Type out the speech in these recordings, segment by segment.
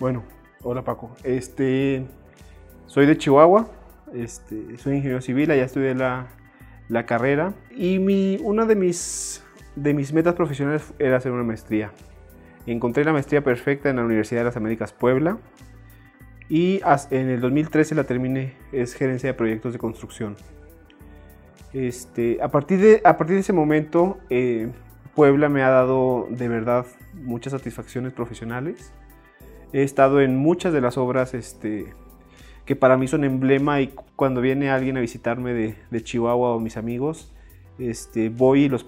Bueno, hola Paco. Este, soy de Chihuahua, este, soy ingeniero civil, allá estudié la, la carrera y mi, una de mis, de mis metas profesionales era hacer una maestría. Encontré la maestría perfecta en la Universidad de las Américas Puebla y en el 2013 la terminé, es gerencia de proyectos de construcción. Este, a, partir de, a partir de ese momento, eh, Puebla me ha dado de verdad muchas satisfacciones profesionales. He estado en muchas de las obras este, que para mí son emblema y cuando viene alguien a visitarme de, Chihuahua o mis amigos, este, voy y les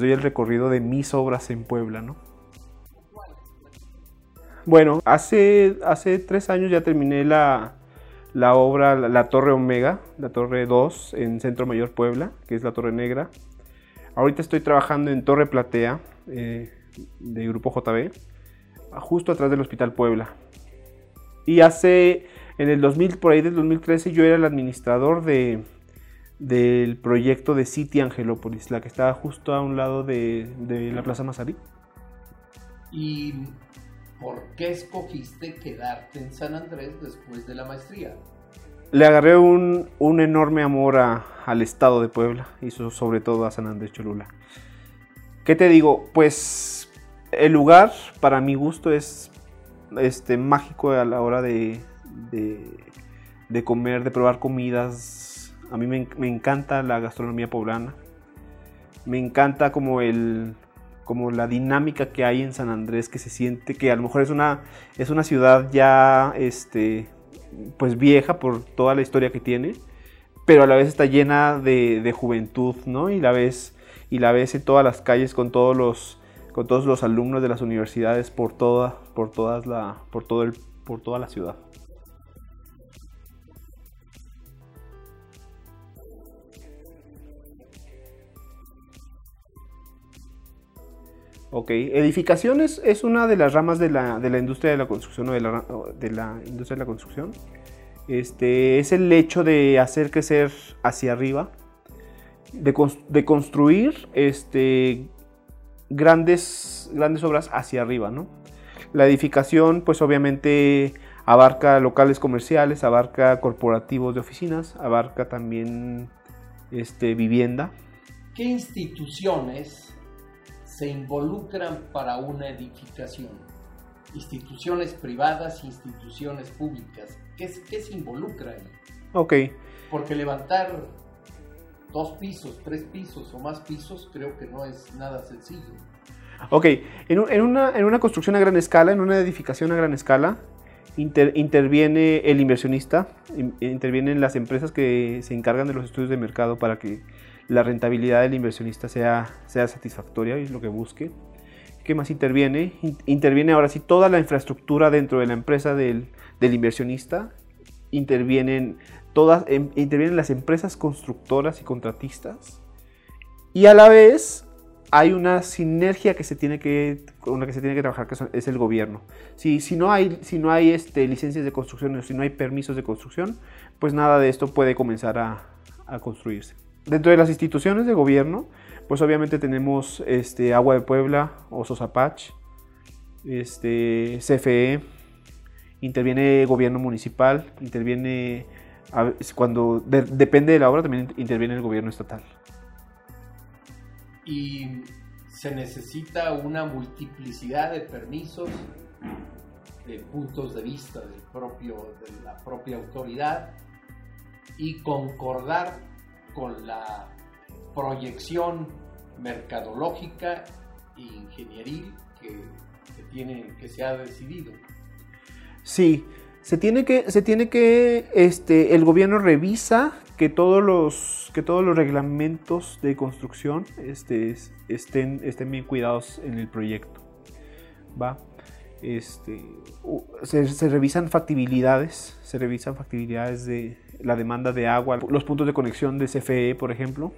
doy el recorrido de mis obras en Puebla, ¿no? Bueno, hace, hace tres años ya terminé la, la obra la, Torre Omega, la Torre 2 en Centro Mayor Puebla, que es la Torre Negra. Ahorita estoy trabajando en Torre Platea eh, de Grupo JB, justo atrás del Hospital Puebla. Y hace, en el 2000, por ahí del 2013, yo era el administrador de, del proyecto de City Angelópolis, la que está justo a un lado de, de la Plaza Mazarí. Y ¿por qué escogiste quedarte en San Andrés después de la maestría? Le agarré un, enorme amor al estado de Puebla y sobre todo a San Andrés Cholula. ¿Qué te digo? Pues el lugar para mi gusto es este, mágico a la hora de, de, comer, de probar comidas. A mí me, encanta la gastronomía poblana. Me encanta como el, como la dinámica que hay en San Andrés, que se siente que a lo mejor es una, es una ciudad ya este, pues vieja por toda la historia que tiene, pero a la vez está llena de, juventud, ¿no? Y la ves, y la ves en todas las calles con todos los, con todos los alumnos de las universidades por toda, por todas la, por todo el, por toda la ciudad. Ok, edificaciones es una de las ramas de la, industria de la construcción o de la, de la, industria de la construcción. Este, es el hecho de hacer crecer hacia arriba, de, construir este, grandes, grandes obras hacia arriba. ¿no? La edificación, pues obviamente abarca locales comerciales, abarca corporativos de oficinas, abarca también este, vivienda. ¿Qué instituciones se involucran para una edificación. Instituciones privadas, instituciones públicas. ¿Qué, qué se involucra ahí? Ok. Porque levantar dos pisos, tres pisos o más pisos creo que no es nada sencillo. Ok, en, una, en una, construcción a gran escala, en una edificación a gran escala, interviene el inversionista, intervienen las empresas que se encargan de los estudios de mercado para que la rentabilidad del inversionista sea, sea satisfactoria es lo que busque. ¿Qué más interviene? Interviene ahora sí toda la infraestructura dentro de la empresa del, inversionista. Intervienen, todas, em, intervienen las empresas constructoras y contratistas. Y a la vez hay una sinergia que se tiene que, con la que se tiene que trabajar, que es el gobierno. Si, si no hay, si no hay este, licencias de construcción si no hay permisos de construcción, pues nada de esto puede comenzar a construirse. Dentro de las instituciones de gobierno, pues obviamente tenemos este, Agua de Puebla, Osos Apache, este, CFE, interviene gobierno municipal, interviene, cuando depende de la obra, también interviene el gobierno estatal. Y se necesita una multiplicidad de permisos, de puntos de vista del propio, de la propia autoridad y concordar con la proyección mercadológica e ingenieril que, tiene, que se ha decidido. Sí, se tiene que, se tiene que, este, el gobierno revisa que todos los, que todos los reglamentos de construcción este, estén, estén bien cuidados en el proyecto. ¿Va? Este, se, revisan factibilidades, se revisan factibilidades de, la demanda de agua, los puntos de conexión de CFE, por ejemplo.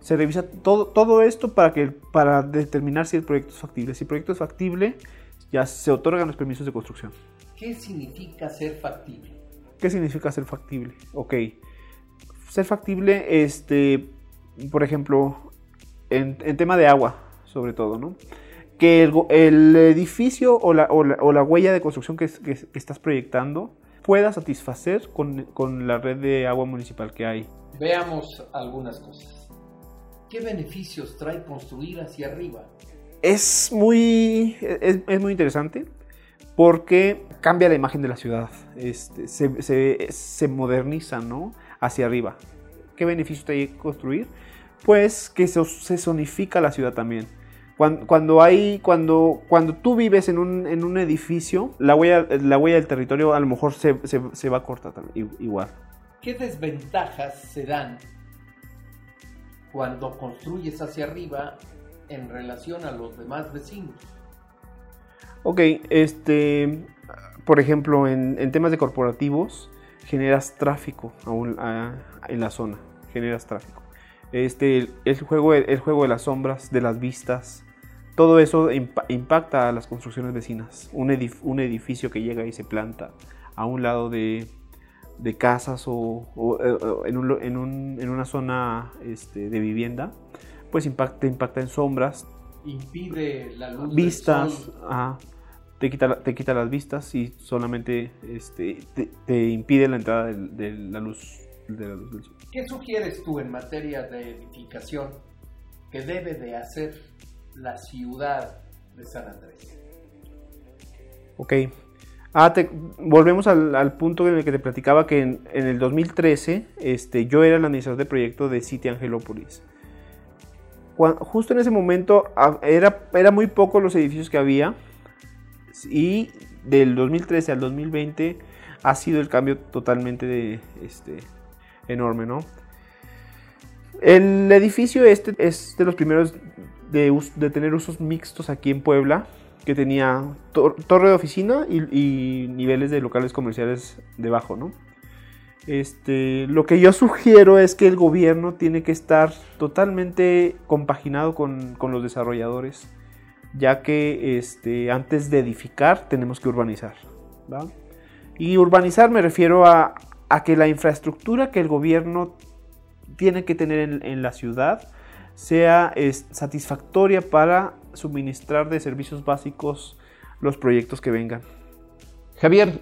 Se revisa todo, todo esto para, que, para determinar si el proyecto es factible. Si el proyecto es factible, ya se otorgan los permisos de construcción. ¿Qué significa ser factible? ¿Qué significa ser factible? Ok. Ser factible, este, por ejemplo, en, tema de agua, sobre todo, ¿no? que el, edificio o la, huella de construcción que, estás proyectando pueda satisfacer con, la red de agua municipal que hay. Veamos algunas cosas. ¿Qué beneficios trae construir hacia arriba? Es muy, es, muy interesante porque cambia la imagen de la ciudad, este, se, moderniza ¿no? hacia arriba. ¿Qué beneficio trae construir? Pues que se, se zonifica la ciudad también cuando, hay, cuando, cuando tú vives en un, edificio, la huella, la huella del territorio a lo mejor se, se, va a cortar igual. ¿Qué desventajas se dan cuando construyes hacia arriba en relación a los demás vecinos? Ok, este, por ejemplo, en, en temas de corporativos, generas tráfico aún, en la zona, generas tráfico. Este, el, juego, el juego de las sombras, de las vistas, todo eso impacta a las construcciones vecinas. Un, edificio que llega y se planta a un lado de, casas o, eh, en, una zona este, de vivienda, pues impacta, impacta en sombras. Impide la luz. Vistas, te, quita, te quita las vistas y solamente este, te, impide la entrada de, la luz, de la luz del sol. ¿Qué sugieres tú en materia de edificación que debe de hacer la ciudad de San Andrés. Ok. Ah, volvemos al, punto en el que te platicaba que en, el 2013 este, yo era el administrador de proyecto de City Angelópolis. justo en ese momento ah, era, era muy poco los edificios que había y del 2013 al 2020 ha sido el cambio totalmente este, enorme, ¿no? El edificio este es de los primeros de, tener usos mixtos aquí en Puebla, que tenía torre de oficina y, niveles de locales comerciales debajo, ¿no? Este, lo que yo sugiero es que el gobierno tiene que estar totalmente compaginado con, los desarrolladores, ya que este, antes de edificar tenemos que urbanizar. Y urbanizar me refiero a, que la infraestructura que el gobierno tiene que tener en, en la ciudad sea satisfactoria para suministrar de servicios básicos los proyectos que vengan. Javier,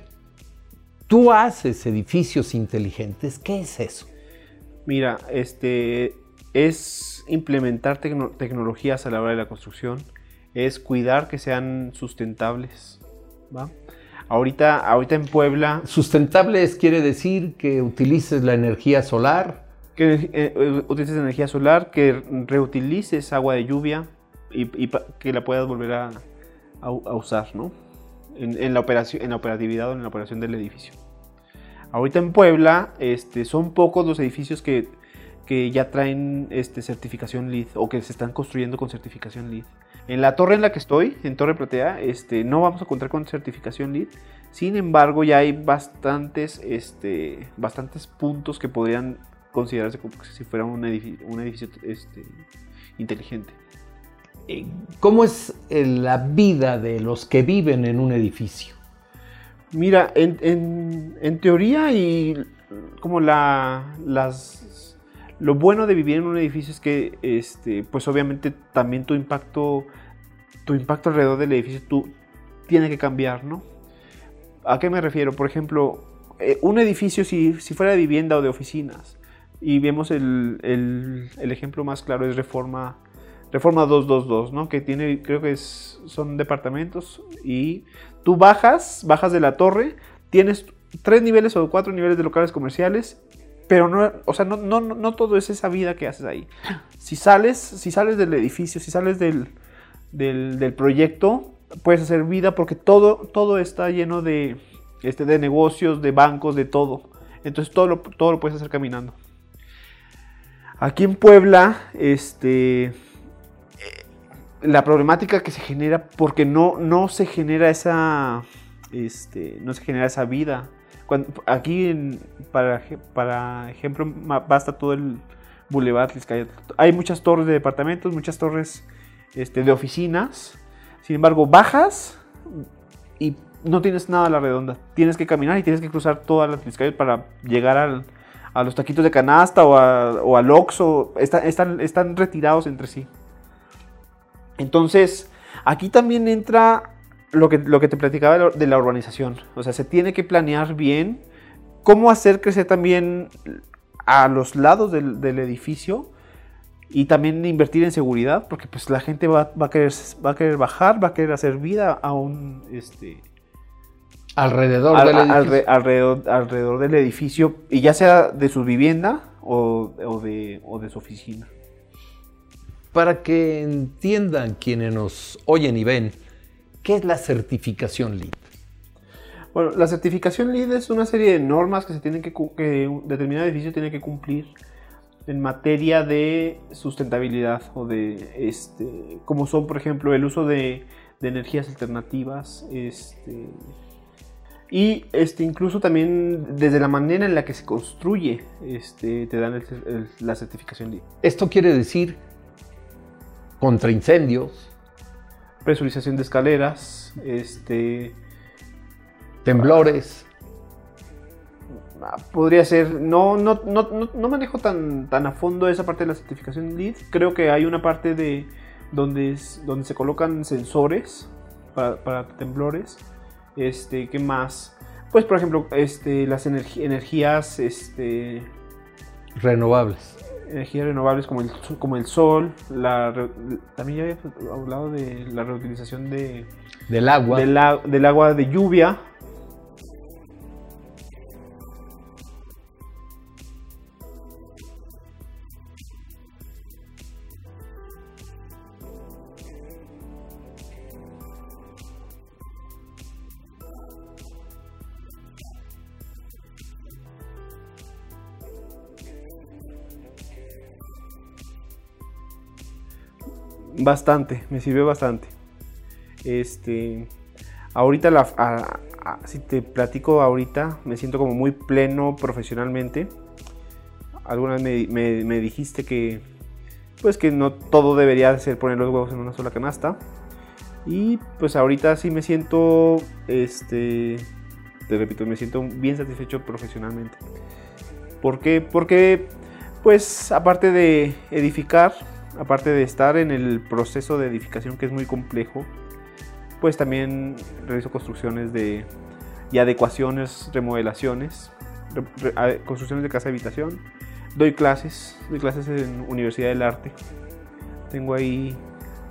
tú haces edificios inteligentes, ¿qué es eso? Mira, este es implementar tecnologías a la hora de la construcción, es cuidar que sean sustentables. Ahorita, ahorita en Puebla. Sustentables quiere decir que utilices la energía solar, que eh, utilices energía solar, que reutilices agua de lluvia y, que la puedas volver a, usar, ¿no? En, la operación, en la operatividad o en la operación del edificio. Ahorita en Puebla este, son pocos los edificios que, que ya traen este, certificación LEED o que se están construyendo con certificación LEED. En la torre en la que estoy, en Torre Platea, este, no vamos a contar con certificación LEED. Sin embargo, ya hay bastantes, este, bastantes puntos que podrían considerarse como si fuera un edificio, un edificio este, inteligente. Eh, ¿Cómo es eh, la vida de los que viven en un edificio? Mira, en, teoría y como la, las, lo bueno de vivir en un edificio es que, este, pues obviamente también tu impacto, tu impacto alrededor del edificio tú, tiene que cambiar, ¿no? ¿A qué me refiero? Por ejemplo, eh, un edificio si, si fuera de vivienda o de oficinas, y vemos el, el, ejemplo más claro es Reforma, Reforma 222, ¿no? Que tiene, creo que es, son departamentos y tú bajas, bajas de la torre, tienes tres niveles o cuatro niveles de locales comerciales, pero no, o sea, no, no, no todo es esa vida que haces ahí. Si sales, si sales del edificio, si sales del, del, proyecto, puedes hacer vida porque todo, todo está lleno de, este, de negocios, de bancos, de todo. Entonces todo lo, todo lo puedes hacer caminando. Aquí en Puebla, este, eh, la problemática que se genera, porque no, no se genera esa, este, no se genera esa vida. Aquí, para, ejemplo, basta todo el Boulevard Hay muchas torres de departamentos, muchas torres este, de oficinas. Sin embargo, bajas y no tienes nada a la redonda. Tienes que caminar y tienes que cruzar todas las calles para llegar al, a los taquitos de canasta o, al Oxxo, están, están retirados entre sí. Entonces, Aquí también entra lo que, lo que te platicaba de la- urbanización. O sea, se tiene que planear bien cómo hacer crecer también a los lados del, del edificio y también invertir en seguridad, porque pues la gente va, va a querer, va a querer bajar, va a querer hacer vida a un este Alrededor al- del edificio. alre- alrededor, alrededor del edificio, y ya sea de su vivienda o, o de, o de su oficina. Para que entiendan quienes nos oyen y ven, ¿qué es la certificación LEED? Bueno, la certificación LEED es una serie de normas que se tienen que, un determinado edificio tiene que cumplir en materia de sustentabilidad o de este como son por ejemplo el uso de, de energías alternativas este y este incluso también desde la manera en la que se construye este te dan el cer- el- la certificación LEED Esto quiere decir contra incendios, presurización de escaleras este temblores. Ah, Podría ser, no, no, no, no, no manejo tan, tan a fondo esa parte de la certificación LEED. Creo que hay una parte de donde, es- donde se colocan sensores para, para temblores. Este, ¿qué más? Pues por ejemplo, este, las energías, este, renovables. Energías renovables como el, como el sol, la, también ya había hablado de la reutilización de, Del agua. del, a- del agua de lluvia. Bastante, me sirvió bastante. Este, ahorita, la, si te platico ahorita, me siento como muy pleno profesionalmente. Alguna vez me, me- dijiste que, pues que no todo debería de ser poner los huevos en una sola canasta. Y pues ahorita sí me siento, este, te repito, me siento bien satisfecho profesionalmente. ¿Por qué? Porque, pues, aparte de edificar, aparte de estar en el proceso de edificación que es muy complejo, pues también realizo construcciones de y adecuaciones, remodelaciones, construcciones de casa habitación. Doy clases, doy clases en Universidad del Arte. Tengo ahí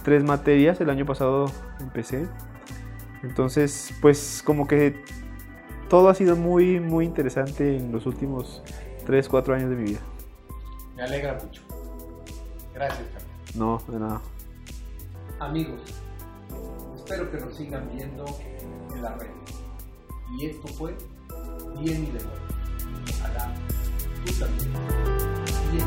tres materias, el año pasado empecé. Entonces, pues como que todo ha sido muy, muy interesante en los últimos 3, 4 años de mi vida. Me alegra mucho. Gracias, Carlos. No, de nada. Amigos, espero que nos sigan viendo en la red. Y esto fue Bien y de nuevo. Ojalá tú también. Bien.